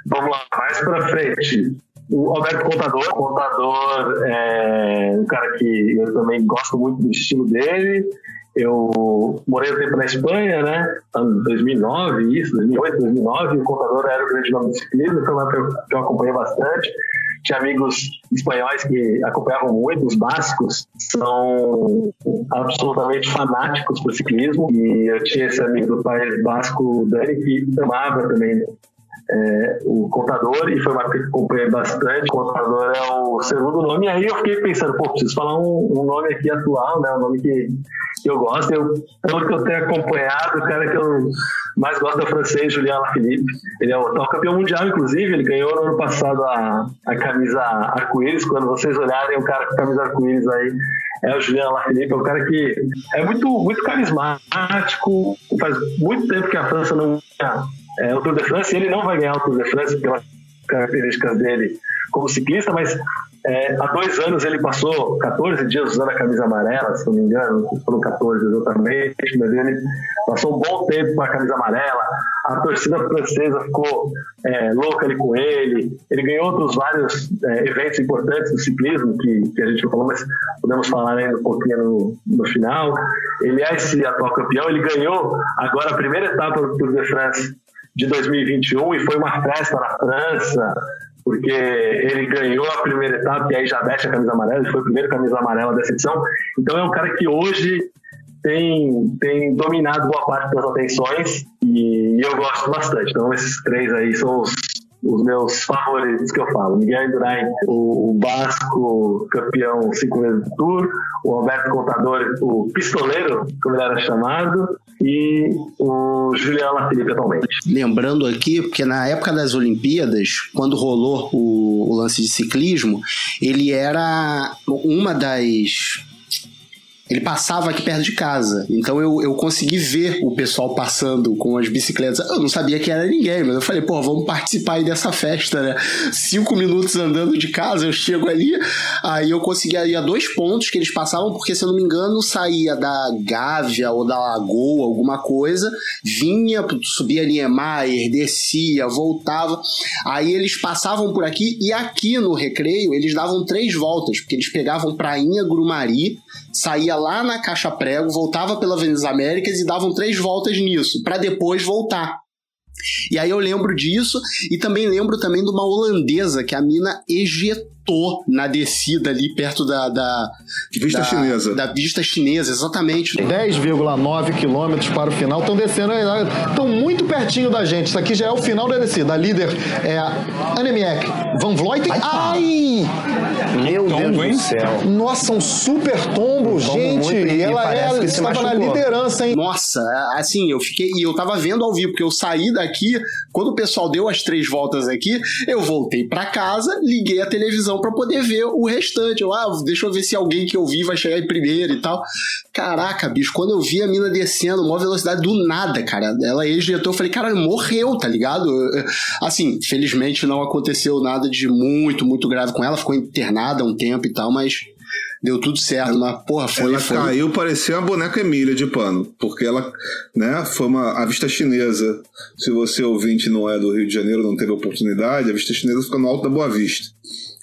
Vamos lá, mais pra frente o Alberto Contador. Contador é um cara que eu também gosto muito do estilo dele. Eu morei um tempo na Espanha, né? Ano 2009, isso, 2008, 2009. O Contador era o grande nome do ciclismo, então eu acompanhei bastante. Tinha amigos espanhóis que acompanhavam muito, os básicos são absolutamente fanáticos por ciclismo. E eu tinha esse amigo do país basco, Dani, que amava também é, o contador, e foi uma que acompanhei bastante. O contador é o segundo nome, e aí eu fiquei pensando, pô, preciso falar um, um nome aqui atual, né? Um nome que, que eu gosto. Eu, pelo que eu tenho acompanhado, o cara que eu mais gosto é o francês Julian Alaphilippe. Ele é o atual campeão mundial, inclusive, ele ganhou no ano passado a, a camisa arco-íris. Quando vocês olharem o cara com a camisa arco-íris aí, é o Julian Alaphilippe, é um cara que é muito, muito carismático, faz muito tempo que a França não é, o Tour de France. Ele não vai ganhar o Tour de France pelas características dele como ciclista, mas é, há dois anos ele passou 14 dias usando a camisa amarela, se não me engano, foram 14 exatamente, mas ele passou um bom tempo com a camisa amarela. A torcida francesa ficou é, louca ali com ele. Ele ganhou outros vários é, eventos importantes do ciclismo que, que a gente não falou, mas podemos falar ainda um pouquinho no, no final. Ele é esse atual campeão. Ele ganhou agora a primeira etapa do Tour de France de 2021 e foi uma festa na França. porque ele ganhou a primeira etapa e aí já veste a camisa amarela, ele foi o primeiro camisa amarela dessa edição. Então é um cara que hoje tem, tem dominado boa parte das atenções e eu gosto bastante. Então esses três aí são os os meus favoritos que eu falo. Miguel Indurain, o, o Basco campeão cinco vezes do Tour, o Alberto Contador, o pistoleiro, como ele era chamado, e o Juliano Lafilippe atualmente. Lembrando aqui, porque na época das Olimpíadas, quando rolou o lance de ciclismo, ele era uma das ele passava aqui perto de casa. Então eu, eu consegui ver o pessoal passando com as bicicletas. Eu não sabia que era ninguém, mas eu falei, pô, vamos participar aí dessa festa, né? Cinco minutos andando de casa, eu chego ali. Aí eu consegui ir a dois pontos que eles passavam, porque se eu não me engano, saía da Gávea ou da Lagoa, alguma coisa, vinha, subia Niemeyer, descia, voltava. Aí eles passavam por aqui e aqui no recreio eles davam três voltas, porque eles pegavam Prainha Grumari, saía lá na Caixa Prego, voltava pela Avenida Américas e davam três voltas nisso, para depois voltar. E aí eu lembro disso e também lembro também de uma holandesa que a mina ejetou na descida ali perto da. da vista da, chinesa. Da vista chinesa, exatamente. 10,9 quilômetros para o final. Estão descendo, estão muito pertinho da gente. Isso aqui já é o final da descida. A líder é a Annemiek Van Vleuten. Ai! Meu Deus do céu. Nossa, um super tombo, gente. E ela, ela estava na liderança, hein? Nossa, assim, eu fiquei. E eu tava vendo ao vivo, porque eu saí daqui, quando o pessoal deu as três voltas aqui, eu voltei para casa, liguei a televisão para poder ver o restante. Eu, ah, deixa eu ver se alguém que eu vi vai chegar em primeiro e tal. Caraca, bicho, quando eu vi a mina descendo, maior velocidade do nada, cara. Ela ejetou, eu falei, cara, morreu, tá ligado? Assim, felizmente não aconteceu nada de muito, muito grave com ela, ficou internada um tempo e tal, mas deu tudo certo, mas porra, foi. Ela foi... caiu, parecia uma boneca Emília de pano, porque ela, né, foi uma. A vista chinesa, se você ouvinte não é do Rio de Janeiro, não teve oportunidade, a vista chinesa fica no alto da Boa Vista.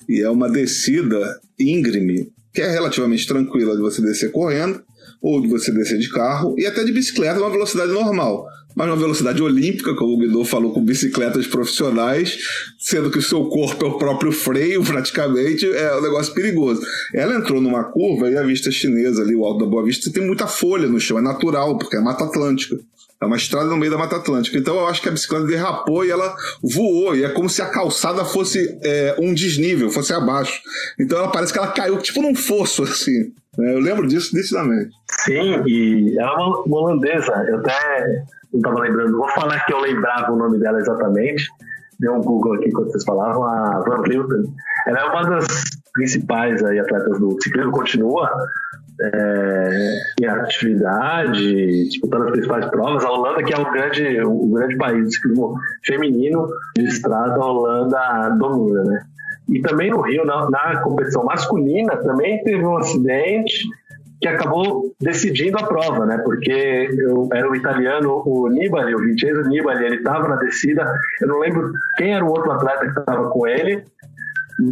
E é uma descida íngreme, que é relativamente tranquila de você descer correndo, ou de você descer de carro, e até de bicicleta numa velocidade normal. Mas uma velocidade olímpica, como o Guido falou, com bicicletas profissionais, sendo que o seu corpo é o próprio freio, praticamente, é um negócio perigoso. Ela entrou numa curva e a vista chinesa ali, o Alto da Boa Vista, tem muita folha no chão, é natural, porque é Mata Atlântica. É uma estrada no meio da Mata Atlântica. Então eu acho que a bicicleta derrapou e ela voou. E é como se a calçada fosse é, um desnível, fosse abaixo. Então ela parece que ela caiu tipo num fosso, assim. É, eu lembro disso nitidamente. Sim, e ela é uma, uma holandesa. Eu até não estava lembrando. Vou falar que eu lembrava o nome dela exatamente. Deu um Google aqui quando vocês falavam. A Van Vleuten. Ela é uma das principais aí, atletas do ciclismo. Continua é, em atividade, disputando as principais provas. A Holanda, que é o grande, o grande país do ciclismo feminino de estrada, a Holanda domina, né? E também no Rio, na, na, competição masculina, também teve um acidente que acabou decidindo a prova, né? Porque eu, era o italiano, o Nibali, o Vincenzo Nibali, ele estava na descida. Eu não lembro quem era o outro atleta que estava com ele,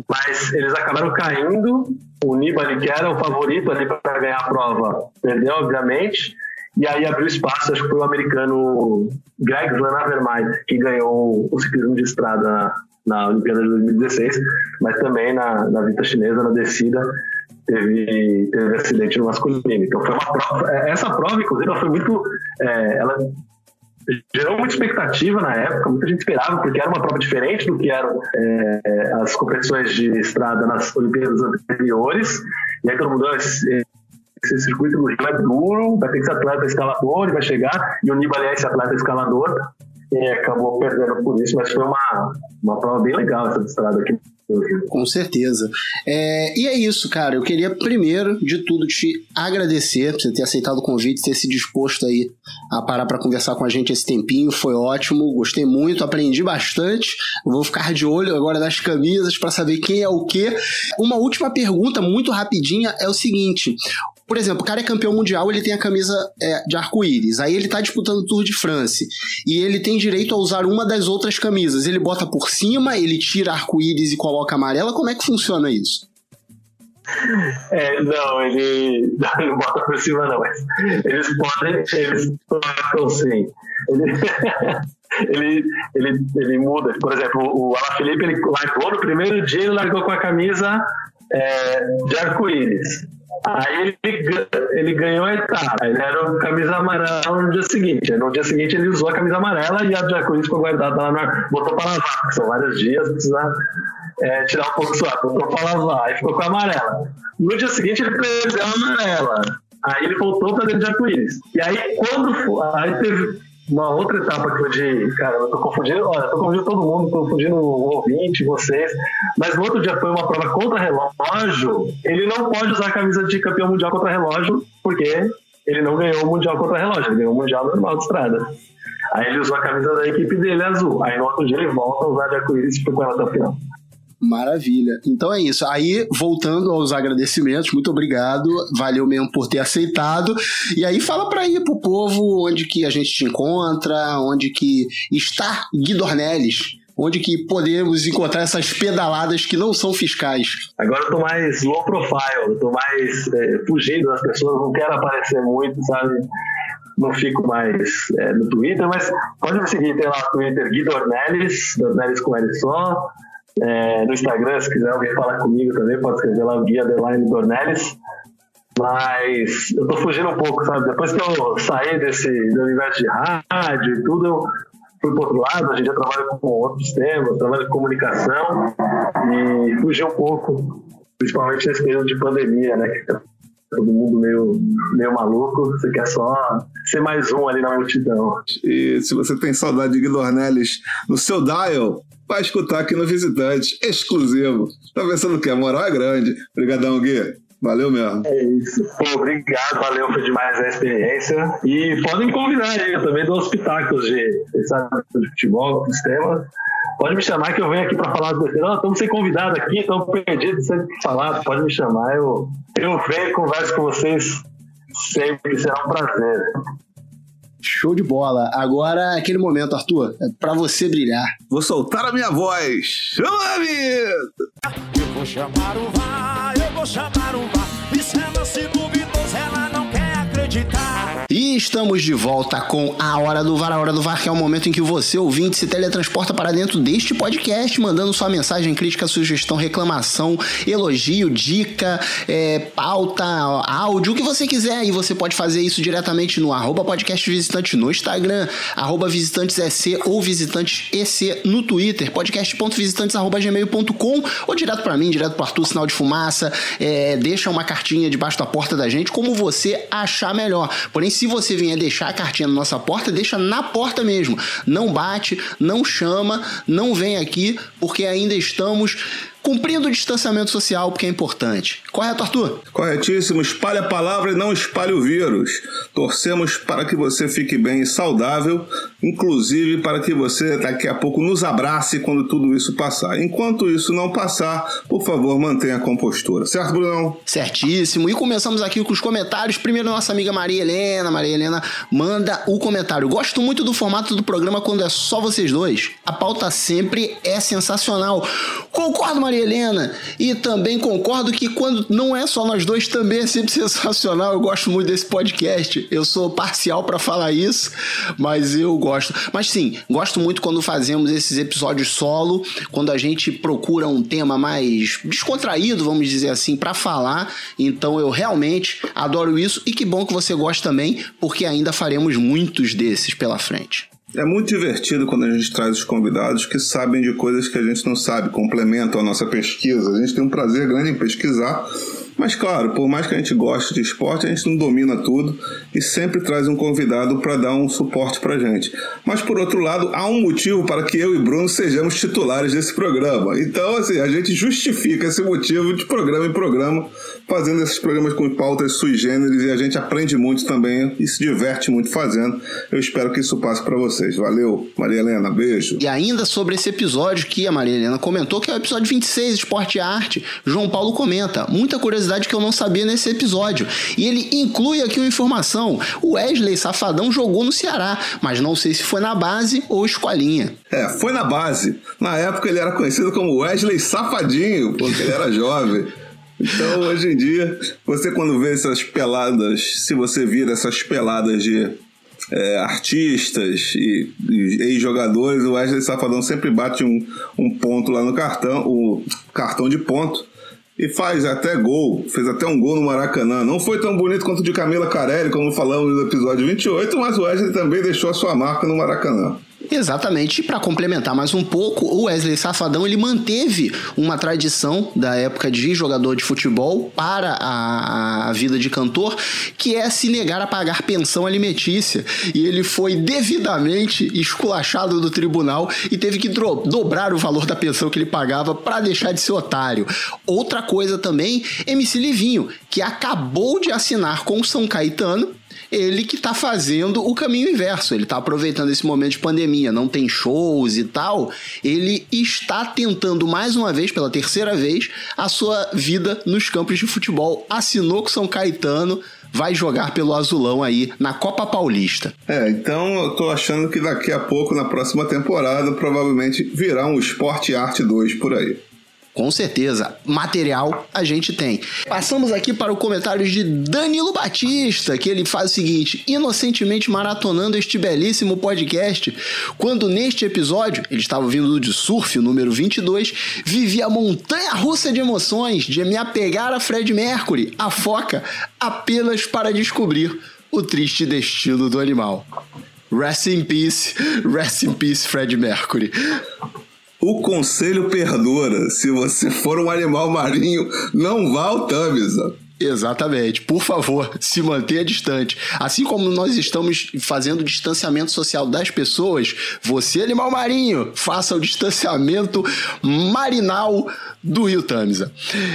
mas eles acabaram caindo. O Nibali, que era o favorito ali para ganhar a prova, perdeu, obviamente. E aí abriu espaço, acho que foi o americano Greg Van Avermaet, que ganhou o ciclismo de estrada na Olimpíada de 2016, mas também na, na vista chinesa, na descida, teve, teve acidente no masculino. Então foi uma prova. Essa prova, inclusive, ela foi muito. É, ela gerou muita expectativa na época, muita gente esperava, porque era uma prova diferente do que eram é, as competições de estrada nas Olimpíadas anteriores. E aí todo mundo, ah, esse, circuito do Rio é duro, vai ter que atleta escalador, vai chegar, e o Nibali é esse atleta escalador, e acabou perdendo por isso, mas foi uma, uma prova bem legal essa estrada aqui com certeza. É, e é isso, cara. Eu queria, primeiro de tudo, te agradecer por você ter aceitado o convite, ter se disposto aí a parar para conversar com a gente esse tempinho. Foi ótimo, gostei muito, aprendi bastante. Vou ficar de olho agora nas camisas para saber quem é o quê. Uma última pergunta, muito rapidinha, é o seguinte: por exemplo, o cara é campeão mundial, ele tem a camisa é, de arco-íris. Aí ele tá disputando o Tour de France. E ele tem direito a usar uma das outras camisas. Ele bota por cima, ele tira arco-íris e coloca amarela. Como é que funciona isso? É, não, ele não bota por cima, não. Eles podem, eles colocam sim. Ele, ele, ele, ele muda. Por exemplo, o Ala Felipe ele largou no primeiro dia, ele largou com a camisa é, de arco-íris. Aí ele, ele ganhou a etapa, ele era o camisa amarela no dia seguinte. No dia seguinte ele usou a camisa amarela e a de arco-íris ficou guardada lá no botou para lavar, porque são vários dias, precisa é, tirar um pouco suave, botou para lavar, aí ficou com a amarela. No dia seguinte ele perdeu a amarela. Aí ele voltou para dentro de arco-íris. E aí quando aí teve uma outra etapa que eu de. Cara, eu tô confundindo. Olha, tô confundindo todo mundo, tô confundindo o ouvinte, vocês. Mas no outro dia foi uma prova contra relógio. Ele não pode usar a camisa de campeão mundial contra relógio, porque ele não ganhou o mundial contra relógio, ele ganhou o mundial normal de estrada. Aí ele usou a camisa da equipe dele azul. Aí no outro dia ele volta a usar de arco-íris e ficou com ela até o final. Maravilha. Então é isso. Aí, voltando aos agradecimentos, muito obrigado. Valeu mesmo por ter aceitado. E aí fala para ir pro povo onde que a gente te encontra, onde que está Gui Dornelles. Onde que podemos encontrar essas pedaladas que não são fiscais? Agora eu tô mais low profile, eu tô mais é, fugindo das pessoas, não quero aparecer muito, sabe? não fico mais é, no Twitter, mas pode me seguir, tem lá no Twitter Gui Dornelles, Dornelles com L só, é, no Instagram, se quiser alguém falar comigo também, pode escrever lá o Guia Adeline Dornelles. Mas eu tô fugindo um pouco, sabe? Depois que eu saí desse do universo de rádio e tudo, eu fui pro outro lado. A gente já trabalha com outros temas, trabalha com comunicação e fugi um pouco, principalmente nesse período de pandemia, né? Tá todo mundo meio, meio maluco, você quer só ser mais um ali na multidão. E se você tem saudade de Guilherme no seu dial, vai escutar aqui no Visitante, exclusivo. Tá pensando que a moral é grande. Obrigadão, Gui. Valeu mesmo. É isso. Pô, obrigado, valeu, foi demais a experiência. E podem convidar aí, eu também dou os pitacos de, de futebol, dos temas. Pode me chamar que eu venho aqui para falar do besteira. Estamos sem convidado aqui, estamos perdidos sem falar. Pode me chamar, eu, eu venho e converso com vocês sempre, será um prazer. Show de bola. Agora, aquele momento, Arthur, é pra você brilhar. Vou soltar a minha voz. Chama a vida! Eu vou chamar o VAR, eu vou chamar o VAR. E se ela se acreditar. E estamos de volta com a Hora do VAR. A Hora do VAR que é o momento em que você, ouvinte, se teletransporta para dentro deste podcast, mandando sua mensagem, crítica, sugestão, reclamação, elogio, dica, é, pauta, áudio, o que você quiser. E você pode fazer isso diretamente no arroba podcast visitante no Instagram, arroba visitantesec ou visitantesec no Twitter, podcast.visitantes.gmail.com ou direto para mim, direto para Arthur, sinal de fumaça. É, deixa uma cartinha debaixo da porta da gente, como você achar melhor. Porém, se você vier deixar a cartinha na nossa porta, deixa na porta mesmo. Não bate, não chama, não vem aqui, porque ainda estamos cumprindo o distanciamento social, porque é importante. Correto, Arthur? Corretíssimo. Espalhe a palavra e não espalhe o vírus. Torcemos para que você fique bem e saudável, inclusive para que você daqui a pouco nos abrace quando tudo isso passar. Enquanto isso não passar, por favor, mantenha a compostura. Certo, Brunão? Certíssimo. E começamos aqui com os comentários. Primeiro, nossa amiga Maria Helena. Maria Helena manda o comentário. Gosto muito do formato do programa quando é só vocês dois. A pauta sempre é sensacional. Concordo, Maria Helena. E também concordo que quando não é só nós dois, também é sempre sensacional. Eu gosto muito desse podcast. Eu sou parcial para falar isso, mas eu gosto. Mas sim, gosto muito quando fazemos esses episódios solo, quando a gente procura um tema mais descontraído, vamos dizer assim, para falar. Então eu realmente adoro isso e que bom que você gosta também, porque ainda faremos muitos desses pela frente. É muito divertido quando a gente traz os convidados que sabem de coisas que a gente não sabe, complementam a nossa pesquisa. A gente tem um prazer grande em pesquisar mas claro, por mais que a gente goste de esporte, a gente não domina tudo e sempre traz um convidado para dar um suporte para gente. Mas por outro lado, há um motivo para que eu e Bruno sejamos titulares desse programa. Então, assim, a gente justifica esse motivo de programa em programa, fazendo esses programas com pautas sui generis e a gente aprende muito também e se diverte muito fazendo. Eu espero que isso passe para vocês. Valeu, Maria Helena, beijo. E ainda sobre esse episódio que a Maria Helena comentou, que é o episódio 26, Esporte e Arte, João Paulo comenta. Muita curiosidade curiosidade que eu não sabia nesse episódio. E ele inclui aqui uma informação: o Wesley Safadão jogou no Ceará, mas não sei se foi na base ou escolinha. É, foi na base. Na época ele era conhecido como Wesley Safadinho, porque ele era jovem. Então, hoje em dia, você quando vê essas peladas, se você vira essas peladas de é, artistas e, e ex-jogadores, o Wesley Safadão sempre bate um, um ponto lá no cartão, o cartão de ponto, e faz até gol, fez até um gol no Maracanã. Não foi tão bonito quanto o de Camila Carelli, como falamos no episódio 28, mas o Wesley também deixou a sua marca no Maracanã. Exatamente. Para complementar mais um pouco, o Wesley Safadão ele manteve uma tradição da época de jogador de futebol para a, a vida de cantor, que é se negar a pagar pensão alimentícia. E ele foi devidamente esculachado do tribunal e teve que dobrar o valor da pensão que ele pagava para deixar de ser otário. Outra coisa também, MC Livinho, que acabou de assinar com o São Caetano ele que está fazendo o caminho inverso. Ele está aproveitando esse momento de pandemia, não tem shows e tal. Ele está tentando mais uma vez, pela terceira vez, a sua vida nos campos de futebol. Assinou com São Caetano, vai jogar pelo Azulão aí na Copa Paulista. É, então eu tô achando que daqui a pouco, na próxima temporada, provavelmente virá um Esporte Arte 2 por aí. Com certeza, material a gente tem. Passamos aqui para o comentário de Danilo Batista, que ele faz o seguinte: inocentemente maratonando este belíssimo podcast, quando neste episódio, ele estava vindo de surf, o número 22, vivi a montanha russa de emoções de me apegar a Fred Mercury, a foca, apenas para descobrir o triste destino do animal. Rest in peace, rest in peace, Fred Mercury. O conselho perdura. Se você for um animal marinho, não vá ao Tamisa. Exatamente. Por favor, se mantenha distante. Assim como nós estamos fazendo o distanciamento social das pessoas, você, animal marinho, faça o distanciamento marinal do Rio Tamisa.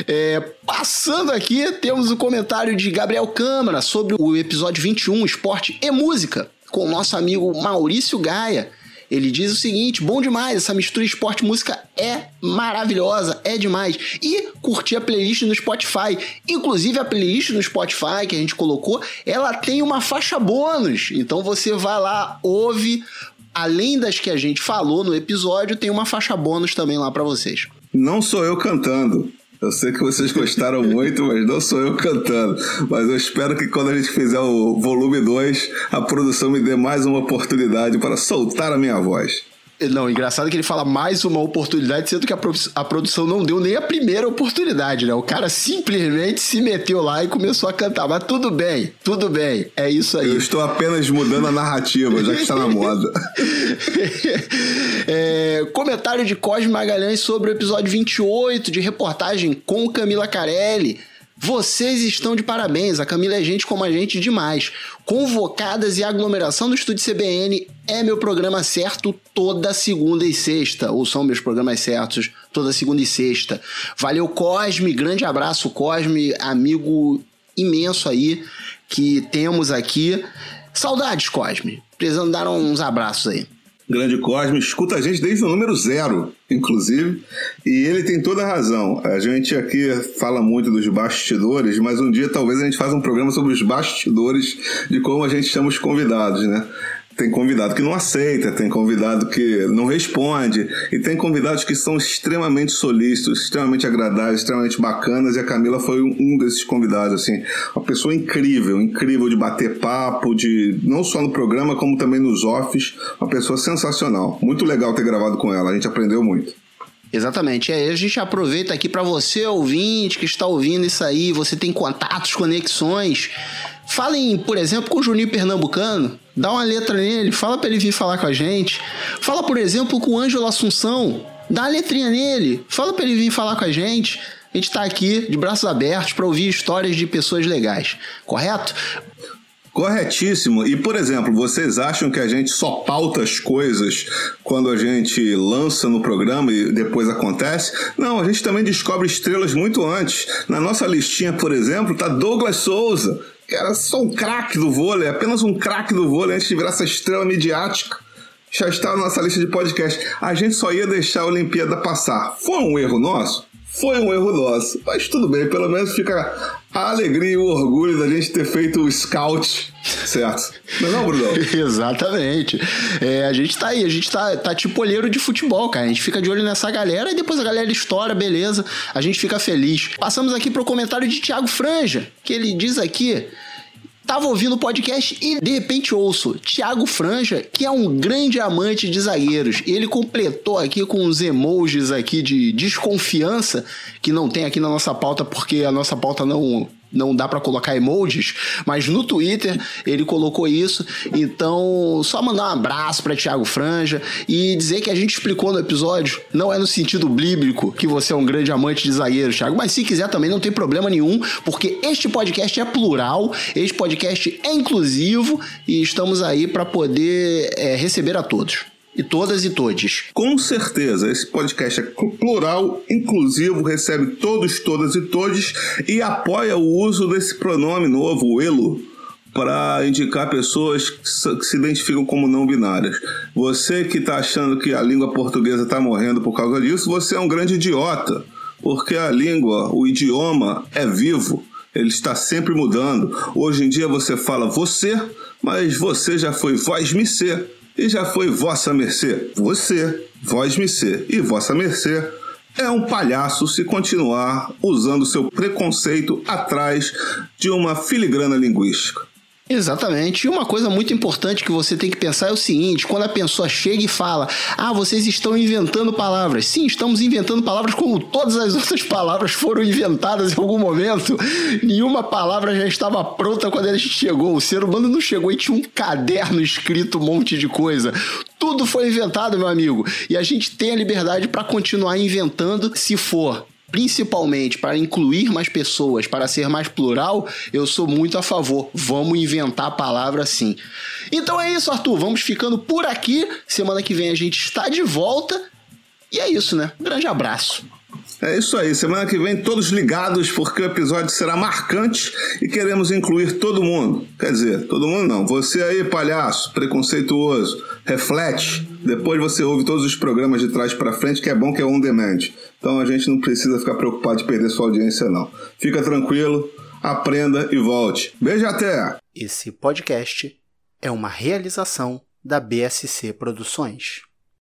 É, passando aqui, temos o comentário de Gabriel Câmara sobre o episódio 21, Esporte e Música, com o nosso amigo Maurício Gaia. Ele diz o seguinte: bom demais, essa mistura esporte música é maravilhosa, é demais. E curtir a playlist no Spotify. Inclusive a playlist no Spotify que a gente colocou, ela tem uma faixa bônus. Então você vai lá, ouve. Além das que a gente falou no episódio, tem uma faixa bônus também lá para vocês. Não sou eu cantando. Eu sei que vocês gostaram muito, mas não sou eu cantando. Mas eu espero que quando a gente fizer o volume 2, a produção me dê mais uma oportunidade para soltar a minha voz. Não, engraçado que ele fala mais uma oportunidade, sendo que a, a, produção não deu nem a primeira oportunidade, né? O cara simplesmente se meteu lá e começou a cantar. Mas tudo bem, tudo bem, é isso aí. Eu estou apenas mudando a narrativa, já que está na moda. é, comentário de Cosme Magalhães sobre o episódio 28 de reportagem com Camila Carelli. Vocês estão de parabéns, a Camila é gente como a gente demais. Convocadas e aglomeração no estúdio CBN é meu programa certo toda segunda e sexta, ou são meus programas certos toda segunda e sexta. Valeu, Cosme, grande abraço, Cosme, amigo imenso aí que temos aqui. Saudades, Cosme. Precisando dar uns abraços aí. Grande Cosme, escuta a gente desde o número zero, inclusive, e ele tem toda a razão. A gente aqui fala muito dos bastidores, mas um dia talvez a gente faça um programa sobre os bastidores de como a gente chama os convidados, né? Tem convidado que não aceita, tem convidado que não responde, e tem convidados que são extremamente solícitos, extremamente agradáveis, extremamente bacanas, e a Camila foi um desses convidados, assim, uma pessoa incrível, incrível de bater papo, de não só no programa, como também nos offs, uma pessoa sensacional. Muito legal ter gravado com ela, a gente aprendeu muito. Exatamente. É, a gente aproveita aqui para você, ouvinte, que está ouvindo isso aí, você tem contatos, conexões. Falem, por exemplo, com o Juninho Pernambucano, dá uma letra nele, fala para ele vir falar com a gente. Fala, por exemplo, com o Ângelo Assunção, dá uma letrinha nele, fala para ele vir falar com a gente. A gente está aqui de braços abertos para ouvir histórias de pessoas legais, correto? Corretíssimo. E, por exemplo, vocês acham que a gente só pauta as coisas quando a gente lança no programa e depois acontece? Não, a gente também descobre estrelas muito antes. Na nossa listinha, por exemplo, tá Douglas Souza, era só um craque do vôlei, apenas um craque do vôlei antes de virar essa estrela midiática. Já está na nossa lista de podcast. A gente só ia deixar a Olimpíada passar. Foi um erro nosso? Foi um erro nosso. Mas tudo bem, pelo menos fica a alegria e o orgulho da gente ter feito o scout, certo? Não é não, Brunão? Exatamente. É, a gente tá aí, a gente tá, tá tipo olheiro de futebol, cara. A gente fica de olho nessa galera e depois a galera estoura, beleza. A gente fica feliz. Passamos aqui pro comentário de Thiago Franja, que ele diz aqui tava ouvindo o podcast e de repente ouço Thiago Franja, que é um grande amante de zagueiros. Ele completou aqui com uns emojis aqui de desconfiança, que não tem aqui na nossa pauta porque a nossa pauta não não dá para colocar emojis, mas no Twitter ele colocou isso. Então, só mandar um abraço para Thiago Franja e dizer que a gente explicou no episódio, não é no sentido bíblico que você é um grande amante de zagueiro, Thiago, mas se quiser também não tem problema nenhum, porque este podcast é plural, este podcast é inclusivo e estamos aí para poder é, receber a todos. E todas e todes. Com certeza, esse podcast é plural, inclusivo, recebe todos, todas e todes e apoia o uso desse pronome novo, o elo, para indicar pessoas que se identificam como não binárias. Você que está achando que a língua portuguesa está morrendo por causa disso, você é um grande idiota, porque a língua, o idioma é vivo, ele está sempre mudando. Hoje em dia você fala você, mas você já foi voz-me ser e já foi Vossa Mercê. Você, vós mercê e Vossa Mercê é um palhaço se continuar usando seu preconceito atrás de uma filigrana linguística. Exatamente. E uma coisa muito importante que você tem que pensar é o seguinte: quando a pessoa chega e fala, ah, vocês estão inventando palavras. Sim, estamos inventando palavras como todas as outras palavras foram inventadas em algum momento. Nenhuma palavra já estava pronta quando a gente chegou. O ser humano não chegou e tinha um caderno escrito um monte de coisa. Tudo foi inventado, meu amigo. E a gente tem a liberdade para continuar inventando se for principalmente para incluir mais pessoas, para ser mais plural, eu sou muito a favor. Vamos inventar a palavra sim. Então é isso, Arthur. Vamos ficando por aqui. Semana que vem a gente está de volta. E é isso, né? Um grande abraço. É isso aí. Semana que vem, todos ligados, porque o episódio será marcante e queremos incluir todo mundo. Quer dizer, todo mundo não. Você aí, palhaço, preconceituoso, reflete. Depois você ouve todos os programas de trás para frente, que é bom que é on demand. Então a gente não precisa ficar preocupado de perder sua audiência, não. Fica tranquilo, aprenda e volte. Beijo até! Esse podcast é uma realização da BSC Produções.